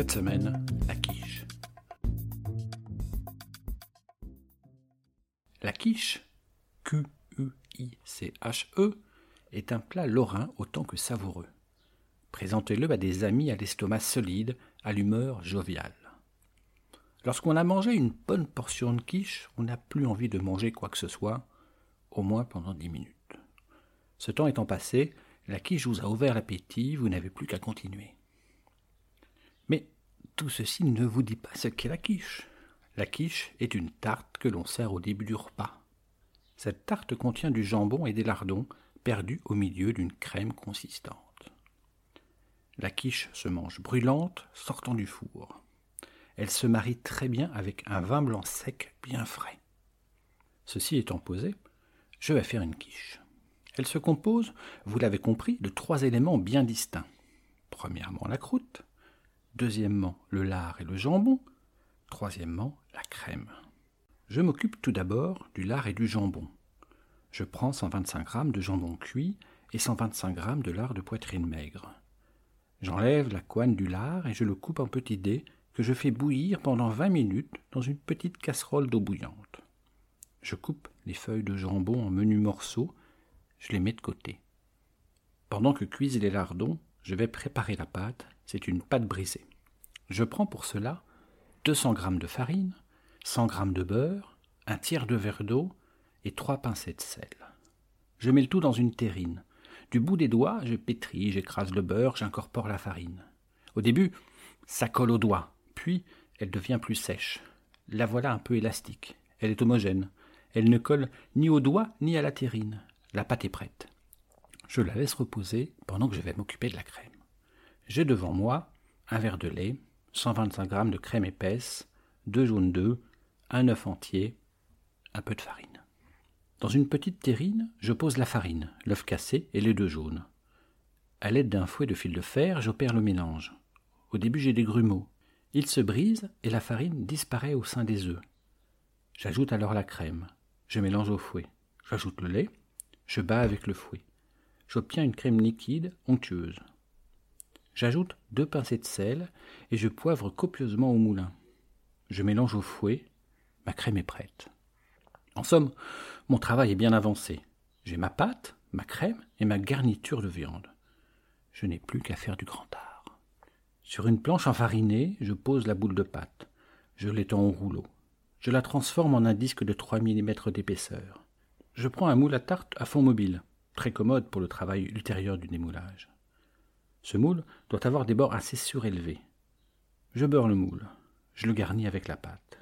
Cette semaine, la quiche. La quiche, Q-U-I-C-H-E, est un plat lorrain autant que savoureux. Présentez-le à des amis à l'estomac solide, à l'humeur joviale. Lorsqu'on a mangé une bonne portion de quiche, on n'a plus envie de manger quoi que ce soit, au moins pendant dix minutes. Ce temps étant passé, la quiche vous a ouvert l'appétit, vous n'avez plus qu'à continuer. Tout ceci ne vous dit pas ce qu'est la quiche. La quiche est une tarte que l'on sert au début du repas. Cette tarte contient du jambon et des lardons perdus au milieu d'une crème consistante. La quiche se mange brûlante, sortant du four. Elle se marie très bien avec un vin blanc sec bien frais. Ceci étant posé, je vais faire une quiche. Elle se compose, vous l'avez compris, de trois éléments bien distincts. Premièrement, la croûte, deuxièmement le lard et le jambon, troisièmement la crème. Je m'occupe tout d'abord du lard et du jambon. Je prends 125 g de jambon cuit et 125 g de lard de poitrine maigre. J'enlève la couenne du lard et je le coupe en petits dés que je fais bouillir pendant 20 minutes dans une petite casserole d'eau bouillante. Je coupe les feuilles de jambon en menus morceaux, je les mets de côté. Pendant que cuisent les lardons, je vais préparer la pâte, c'est une pâte brisée. Je prends pour cela 200 g de farine, 100 g de beurre, un tiers de verre d'eau et trois pincées de sel. Je mets le tout dans une terrine. Du bout des doigts, je pétris, j'écrase le beurre, j'incorpore la farine. Au début, ça colle aux doigts, puis elle devient plus sèche. La voilà un peu élastique. Elle est homogène. Elle ne colle ni aux doigts ni à la terrine. La pâte est prête. Je la laisse reposer pendant que je vais m'occuper de la crème. J'ai devant moi un verre de lait, 125 g de crème épaisse, deux jaunes d'œufs, un œuf entier, un peu de farine. Dans une petite terrine, je pose la farine, l'œuf cassé et les deux jaunes. À l'aide d'un fouet de fil de fer, j'opère le mélange. Au début, j'ai des grumeaux. Ils se brisent et la farine disparaît au sein des œufs. J'ajoute alors la crème. Je mélange au fouet. J'ajoute le lait. Je bats avec le fouet. J'obtiens une crème liquide, onctueuse. J'ajoute deux pincées de sel et je poivre copieusement au moulin. Je mélange au fouet. Ma crème est prête. En somme, mon travail est bien avancé. J'ai ma pâte, ma crème et ma garniture de viande. Je n'ai plus qu'à faire du grand art. Sur une planche enfarinée, je pose la boule de pâte. Je l'étends au rouleau. Je la transforme en un disque de 3 mm d'épaisseur. Je prends un moule à tarte à fond mobile, très commode pour le travail ultérieur du démoulage. Ce moule doit avoir des bords assez surélevés. Je beurre le moule. Je le garnis avec la pâte.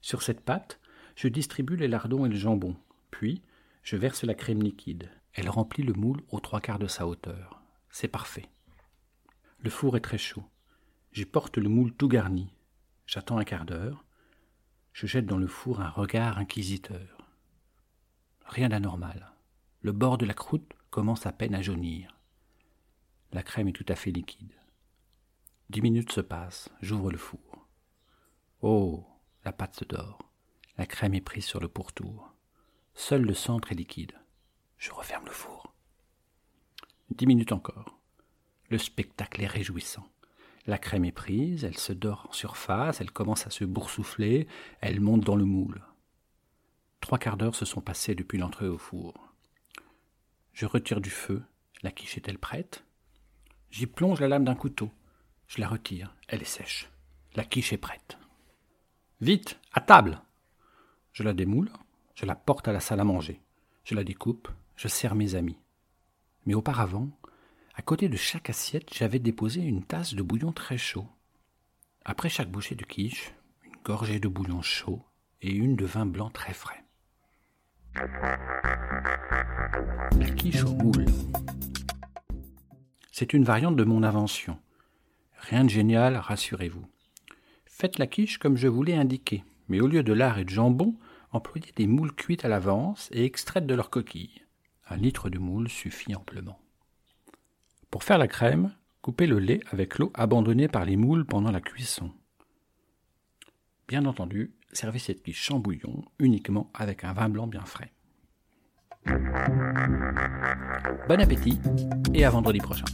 Sur cette pâte, je distribue les lardons et le jambon. Puis, je verse la crème liquide. Elle remplit le moule aux trois quarts de sa hauteur. C'est parfait. Le four est très chaud. J'y porte le moule tout garni. J'attends un quart d'heure. Je jette dans le four un regard inquisiteur. Rien d'anormal. Le bord de la croûte commence à peine à jaunir. La crème est tout à fait liquide. Dix minutes se passent, j'ouvre le four. Oh, la pâte se dort. La crème est prise sur le pourtour. Seul le centre est liquide. Je referme le four. Dix minutes encore. Le spectacle est réjouissant. La crème est prise, elle se dort en surface, elle commence à se boursoufler, elle monte dans le moule. Trois quarts d'heure se sont passés depuis l'entrée au four. Je retire du feu. La quiche est-elle prête? J'y plonge la lame d'un couteau. Je la retire. Elle est sèche. La quiche est prête. Vite, à table Je la démoule, je la porte à la salle à manger. Je la découpe, je sers mes amis. Mais auparavant, à côté de chaque assiette, j'avais déposé une tasse de bouillon très chaud. Après chaque bouchée de quiche, une gorgée de bouillon chaud et une de vin blanc très frais. La quiche au moule. C'est une variante de mon invention. Rien de génial, rassurez-vous. Faites la quiche comme je vous l'ai indiqué, mais au lieu de lard et de jambon, employez des moules cuites à l'avance et extraites de leur coquille. Un litre de moule suffit amplement. Pour faire la crème, coupez le lait avec l'eau abandonnée par les moules pendant la cuisson. Bien entendu, servez cette quiche en bouillon uniquement avec un vin blanc bien frais. Bon appétit et à vendredi prochain.